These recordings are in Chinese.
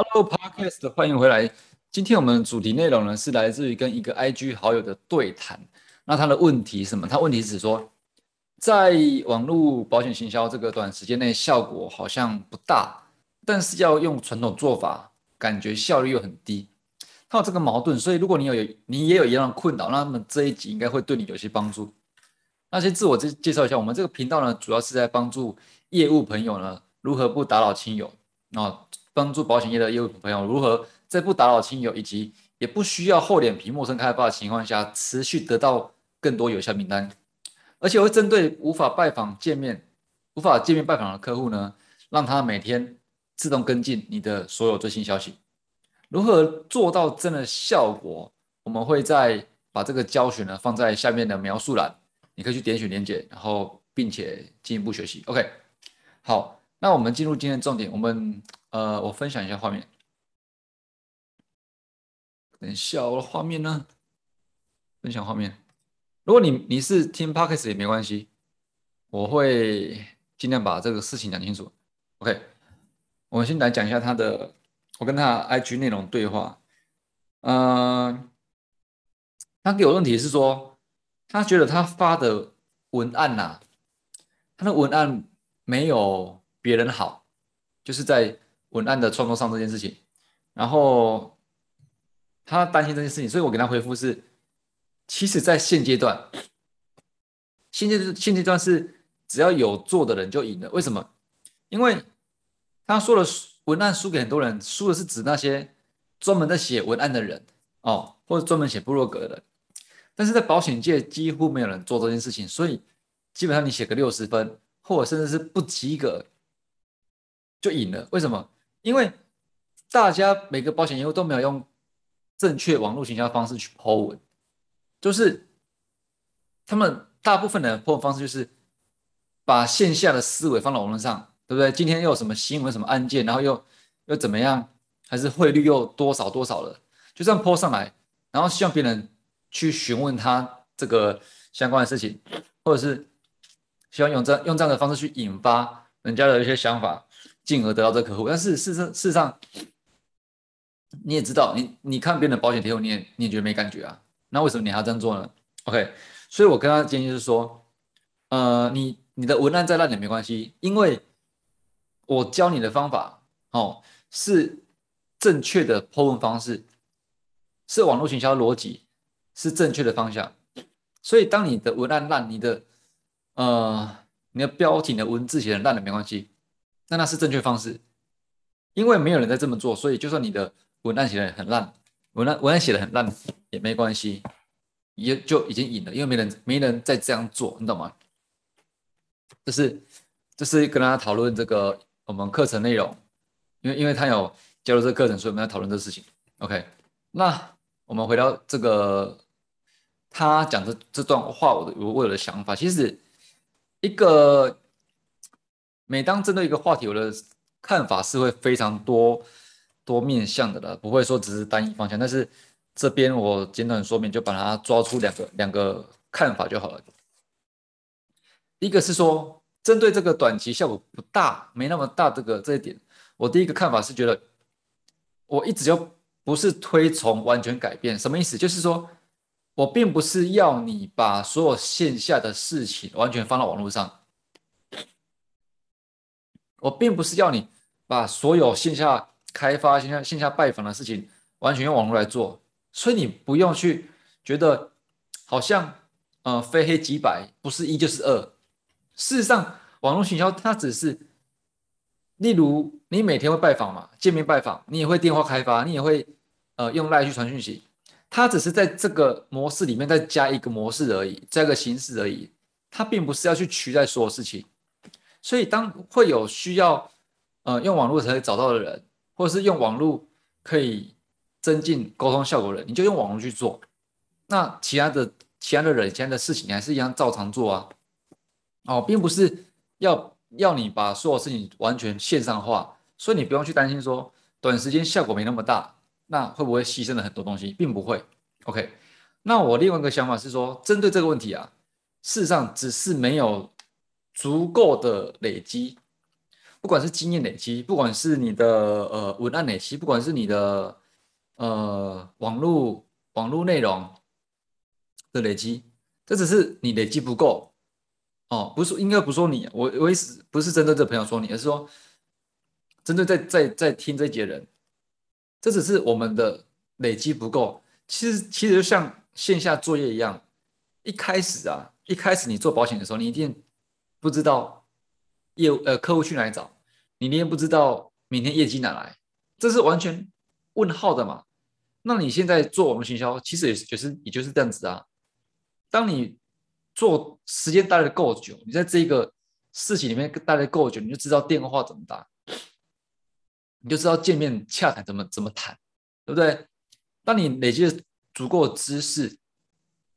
Hello，Podcast，欢迎回来。今天我们主题内容呢是来自于跟一个 IG 好友的对谈。那他的问题是什么？他问题是说，在网络保险行销这个短时间内效果好像不大，但是要用传统做法，感觉效率又很低。他有这个矛盾，所以如果你有你也有一样的困扰，那么这一集应该会对你有些帮助。那先自我介介绍一下，我们这个频道呢，主要是在帮助业务朋友呢如何不打扰亲友啊。帮助保险业的业务朋友如何在不打扰亲友以及也不需要厚脸皮陌生开发的情况下，持续得到更多有效名单，而且会针对无法拜访见面、无法见面拜访的客户呢，让他每天自动跟进你的所有最新消息。如何做到真的效果？我们会在把这个教学呢放在下面的描述栏，你可以去点选连接，然后并且进一步学习。OK，好，那我们进入今天的重点，我们。呃，我分享一下画面。等一下，我的画面呢？分享画面。如果你你是听 Podcast 也没关系，我会尽量把这个事情讲清楚。OK，我们先来讲一下他的，我跟他 IG 内容对话。嗯，他给我问题是说，他觉得他发的文案呐，他的文案没有别人好，就是在。文案的创作上这件事情，然后他担心这件事情，所以我给他回复是：其实，在现阶段，现阶现阶段是只要有做的人就赢了。为什么？因为他说了，文案输给很多人，输的是指那些专门在写文案的人哦，或者专门写部落格的人。但是在保险界几乎没有人做这件事情，所以基本上你写个六十分，或者甚至是不及格就赢了。为什么？因为大家每个保险业务都没有用正确网络行销方式去抛文，就是他们大部分的抛文方式就是把线下的思维放到网络上，对不对？今天又有什么新闻、什么案件，然后又又怎么样？还是汇率又多少多少了？就这样抛上来，然后希望别人去询问他这个相关的事情，或者是希望用这样用这样的方式去引发人家的一些想法。进而得到这客户，但是事实事实上，你也知道，你你看别人的保险贴后，你也你也觉得没感觉啊？那为什么你还要这样做呢？OK，所以我跟他建议是说，呃，你你的文案再烂也没关系，因为我教你的方法哦是正确的破文方式，是网络营销逻辑，是正确的方向。所以当你的文案烂，你的呃你的标题的文字写的烂了没关系。那那是正确方式，因为没有人在这么做，所以就算你的文案写的很烂，文案文案写的很烂也没关系，也就已经赢了，因为没人没人在这样做，你懂吗？这是这是跟大家讨论这个我们课程内容，因为因为他有加入这个课程，所以我们要讨论这个事情。OK，那我们回到这个他讲的这段话，我的我有的想法，其实一个。每当针对一个话题，我的看法是会非常多多面向的了，不会说只是单一方向。但是这边我简短说明，就把它抓出两个两个看法就好了。一个是说，针对这个短期效果不大、没那么大这个这一点，我第一个看法是觉得，我一直就不是推崇完全改变。什么意思？就是说我并不是要你把所有线下的事情完全放到网络上。我并不是要你把所有线下开发、线下线下拜访的事情完全用网络来做，所以你不用去觉得好像呃非黑即白，不是一就是二。事实上，网络营销它只是，例如你每天会拜访嘛，见面拜访，你也会电话开发，你也会呃用赖去传讯息，它只是在这个模式里面再加一个模式而已，加个形式而已，它并不是要去取代所有事情。所以，当会有需要，呃，用网络才找到的人，或者是用网络可以增进沟通效果的人，你就用网络去做。那其他的、其他的人、其他的事情，你还是一样照常做啊。哦，并不是要要你把所有事情完全线上化，所以你不用去担心说短时间效果没那么大，那会不会牺牲了很多东西，并不会。OK，那我另外一个想法是说，针对这个问题啊，事实上只是没有。足够的累积，不管是经验累积，不管是你的呃文案累积，不管是你的呃网络网络内容的累积，这只是你累积不够哦，不是应该不说你，我我意思不是针对这朋友说你，而是说针对在在在听这节人，这只是我们的累积不够。其实其实就像线下作业一样，一开始啊，一开始你做保险的时候，你一定不知道。业务呃，客户去哪里找？你连不知道明天业绩哪来，这是完全问号的嘛？那你现在做网络行销，其实也是就是也就是这样子啊。当你做时间待的够久，你在这个事情里面待的够久，你就知道电话怎么打，你就知道见面洽谈怎么怎么谈，对不对？当你累积足够的知识，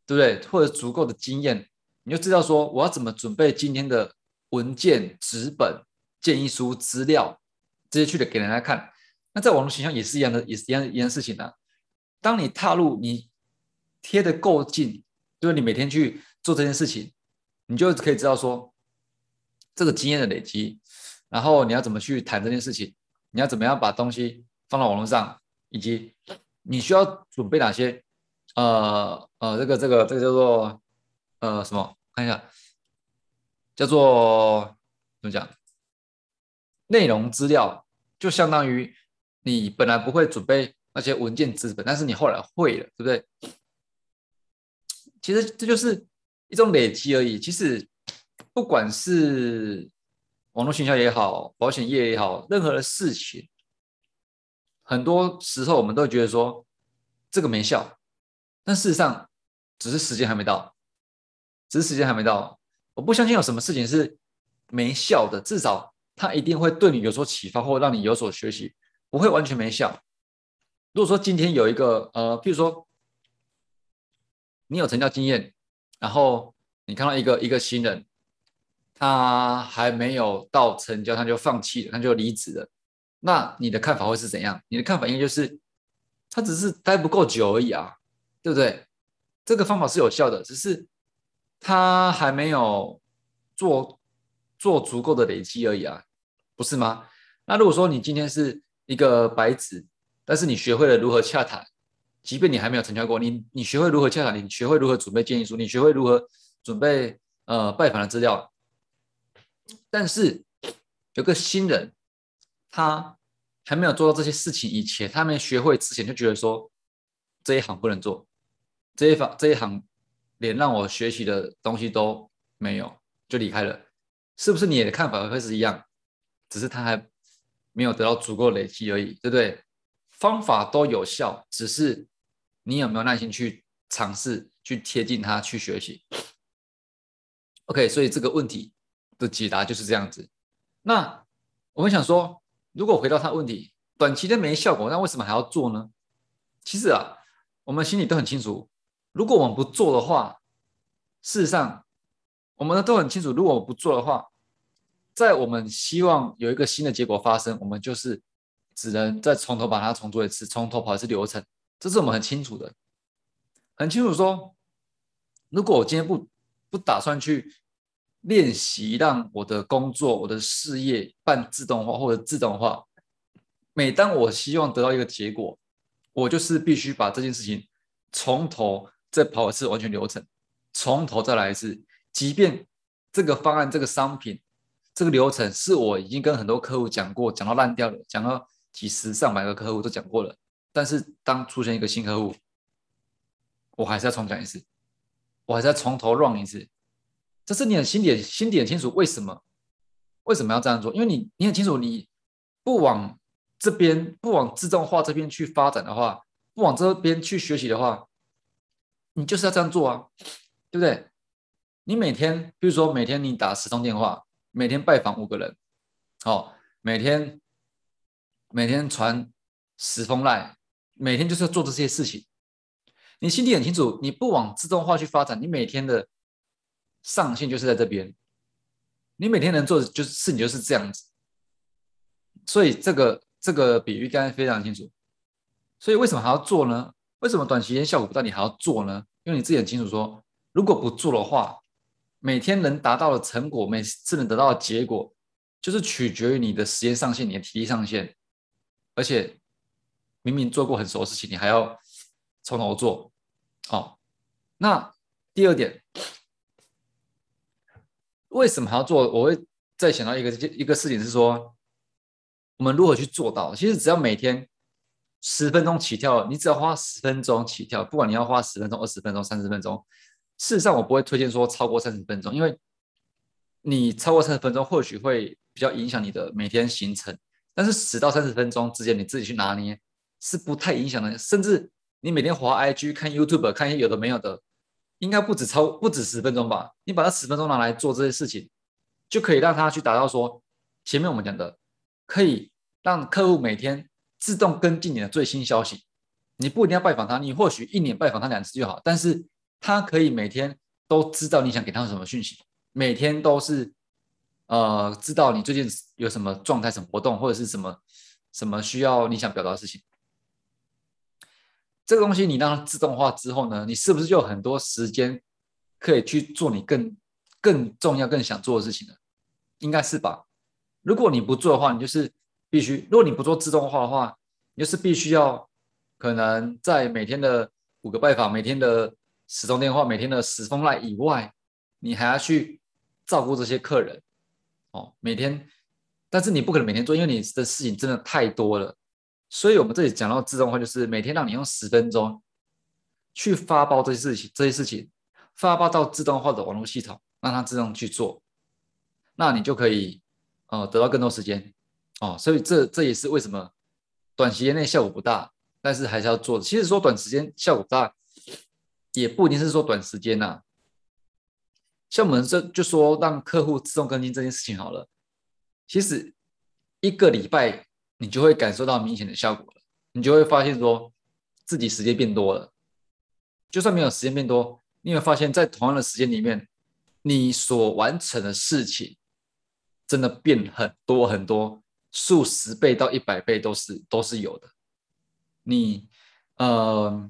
对不对？或者足够的经验，你就知道说我要怎么准备今天的。文件、纸本、建议书、资料这些去的给人家看，那在网络形象也是一样的，也是一样一样事情的。当你踏入，你贴的够近，就是你每天去做这件事情，你就可以知道说这个经验的累积，然后你要怎么去谈这件事情，你要怎么样把东西放到网络上，以及你需要准备哪些，呃呃，这个这个这个叫做呃什么？看一下。叫做怎么讲？内容资料就相当于你本来不会准备那些文件资本，但是你后来会了，对不对？其实这就是一种累积而已。其实不管是网络营销也好，保险业也好，任何的事情，很多时候我们都觉得说这个没效，但事实上只是时间还没到，只是时间还没到。我不相信有什么事情是没效的，至少它一定会对你有所启发，或让你有所学习，不会完全没效。如果说今天有一个呃，譬如说你有成交经验，然后你看到一个一个新人，他还没有到成交，他就放弃了，他就离职了，那你的看法会是怎样？你的看法应该就是他只是待不够久而已啊，对不对？这个方法是有效的，只是。他还没有做做足够的累积而已啊，不是吗？那如果说你今天是一个白纸，但是你学会了如何洽谈，即便你还没有成交过，你你学会如何洽谈，你学会如何准备建议书，你学会如何准备呃拜访的资料，但是有个新人，他还没有做到这些事情以前，他没学会之前就觉得说这一行不能做，这一行这一行。连让我学习的东西都没有，就离开了，是不是你的看法会是一样？只是他还没有得到足够累积而已，对不对？方法都有效，只是你有没有耐心去尝试、去贴近它、去学习？OK，所以这个问题的解答就是这样子。那我们想说，如果回到他问题，短期的没效果，那为什么还要做呢？其实啊，我们心里都很清楚。如果我们不做的话，事实上，我们都很清楚。如果我不做的话，在我们希望有一个新的结果发生，我们就是只能再从头把它重做一次，从头跑一次流程。这是我们很清楚的，很清楚说，如果我今天不不打算去练习，让我的工作、我的事业半自动化或者自动化，每当我希望得到一个结果，我就是必须把这件事情从头。再跑一次完全流程，从头再来一次。即便这个方案、这个商品、这个流程是我已经跟很多客户讲过，讲到烂掉了，讲到几十上百个客户都讲过了。但是当出现一个新客户，我还是要重讲一次，我还是要从头 run 一次。这是你很心里心底很清楚为什么为什么要这样做？因为你你很清楚，你不往这边不往自动化这边去发展的话，不往这边去学习的话。你就是要这样做啊，对不对？你每天，比如说每天你打十通电话，每天拜访五个人，哦，每天每天传十封赖，每天就是要做这些事情。你心里很清楚，你不往自动化去发展，你每天的上限就是在这边。你每天能做的就是事情就是这样子。所以这个这个比喻刚才非常清楚。所以为什么还要做呢？为什么短期间效果不大，你还要做呢？因为你自己很清楚，说如果不做的话，每天能达到的成果，每次能得到的结果，就是取决于你的时间上限、你的体力上限，而且明明做过很熟的事情，你还要从头做。哦，那第二点，为什么还要做？我会再想到一个一个事情是说，我们如何去做到？其实只要每天十分钟起跳，你只要花十分钟起跳，不管你要花十分钟、二十分钟、三十分钟。事实上，我不会推荐说超过三十分钟，因为你超过三十分钟，或许会比较影响你的每天行程。但是十到三十分钟之间，你自己去拿捏是不太影响的。甚至你每天滑 IG、看 YouTube、看一些有的没有的，应该不止超不止十分钟吧？你把那十分钟拿来做这些事情，就可以让他去达到说前面我们讲的，可以让客户每天自动跟进你的最新消息。你不一定要拜访他，你或许一年拜访他两次就好，但是。他可以每天都知道你想给他什么讯息，每天都是呃知道你最近有什么状态、什么活动，或者是什么什么需要你想表达的事情。这个东西你让它自动化之后呢，你是不是就有很多时间可以去做你更更重要、更想做的事情呢？应该是吧？如果你不做的话，你就是必须；如果你不做自动化的话，你就是必须要可能在每天的五个拜访，每天的。十通电话，每天的十封赖以外，你还要去照顾这些客人哦。每天，但是你不可能每天做，因为你的事情真的太多了。所以我们这里讲到自动化，就是每天让你用十分钟去发包这些事情，这些事情发包到自动化的网络系统，让它自动去做，那你就可以呃得到更多时间哦。所以这这也是为什么短时间内效果不大，但是还是要做的。其实说短时间效果大。也不一定是说短时间呐，像我们这就说让客户自动更新这件事情好了，其实一个礼拜你就会感受到明显的效果了，你就会发现说自己时间变多了。就算没有时间变多，你会发现在同样的时间里面，你所完成的事情真的变很多很多，数十倍到一百倍都是都是有的。你，呃。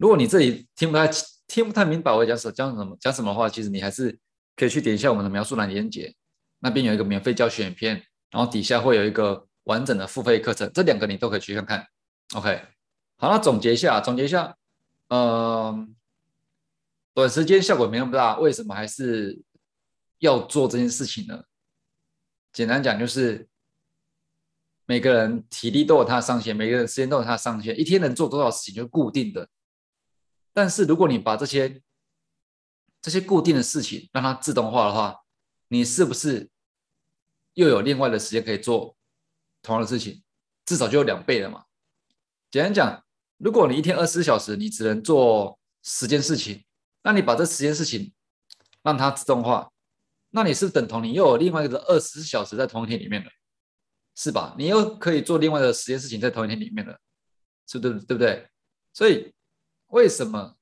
如果你这里听不太听不太明白我讲什讲什么讲什么的话，其实你还是可以去点一下我们的描述栏连接，那边有一个免费教学影片，然后底下会有一个完整的付费课程，这两个你都可以去看看。OK，好，那总结一下，总结一下，呃，短时间效果没那么大，为什么还是要做这件事情呢？简单讲就是，每个人体力都有他的上限，每个人时间都有他的上限，一天能做多少事情就固定的。但是如果你把这些这些固定的事情让它自动化的话，你是不是又有另外的时间可以做同样的事情？至少就有两倍了嘛。简单讲，如果你一天二十四小时，你只能做十件事情，那你把这十件事情让它自动化，那你是等同你又有另外一个二十四小时在同一天里面了，是吧？你又可以做另外的十件事情在同一天里面了，是对对不对？所以。为什么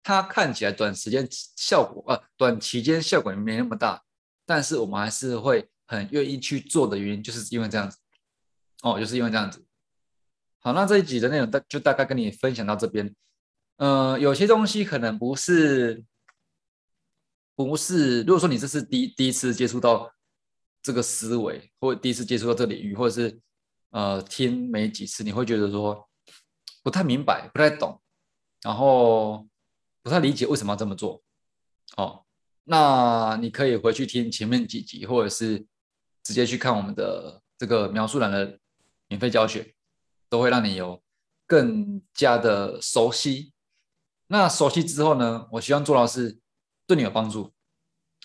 它看起来短时间效果呃短期间效果没那么大，但是我们还是会很愿意去做的原因，就是因为这样子哦，就是因为这样子。好，那这一集的内容大就大概跟你分享到这边。呃，有些东西可能不是不是，如果说你这是第第一次接触到这个思维，或第一次接触到这领域，或者是呃听没几次，你会觉得说不太明白，不太懂。然后不太理解为什么要这么做，哦，那你可以回去听前面几集，或者是直接去看我们的这个描述栏的免费教学，都会让你有更加的熟悉。那熟悉之后呢，我希望做到是对你有帮助，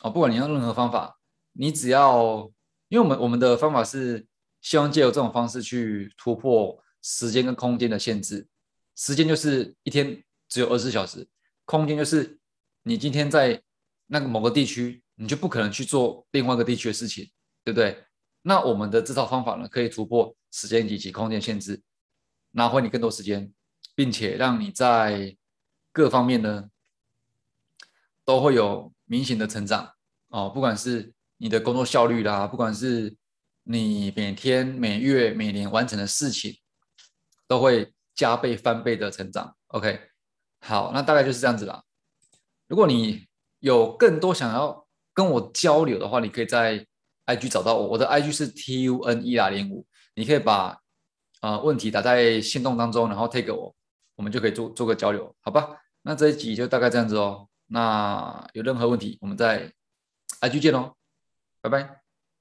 哦，不管你用任何方法，你只要，因为我们我们的方法是希望借由这种方式去突破时间跟空间的限制。时间就是一天只有二十四小时，空间就是你今天在那个某个地区，你就不可能去做另外一个地区的事情，对不对？那我们的这套方法呢，可以突破时间以及空间限制，拿回你更多时间，并且让你在各方面呢都会有明显的成长哦，不管是你的工作效率啦，不管是你每天、每月、每年完成的事情，都会。加倍翻倍的成长，OK，好，那大概就是这样子啦。如果你有更多想要跟我交流的话，你可以在 IG 找到我，我的 IG 是 T U N E R 零五，你可以把啊问题打在线动当中，然后 take 我，我们就可以做做个交流，好吧？那这一集就大概这样子哦。那有任何问题，我们在 IG 见喽，拜拜。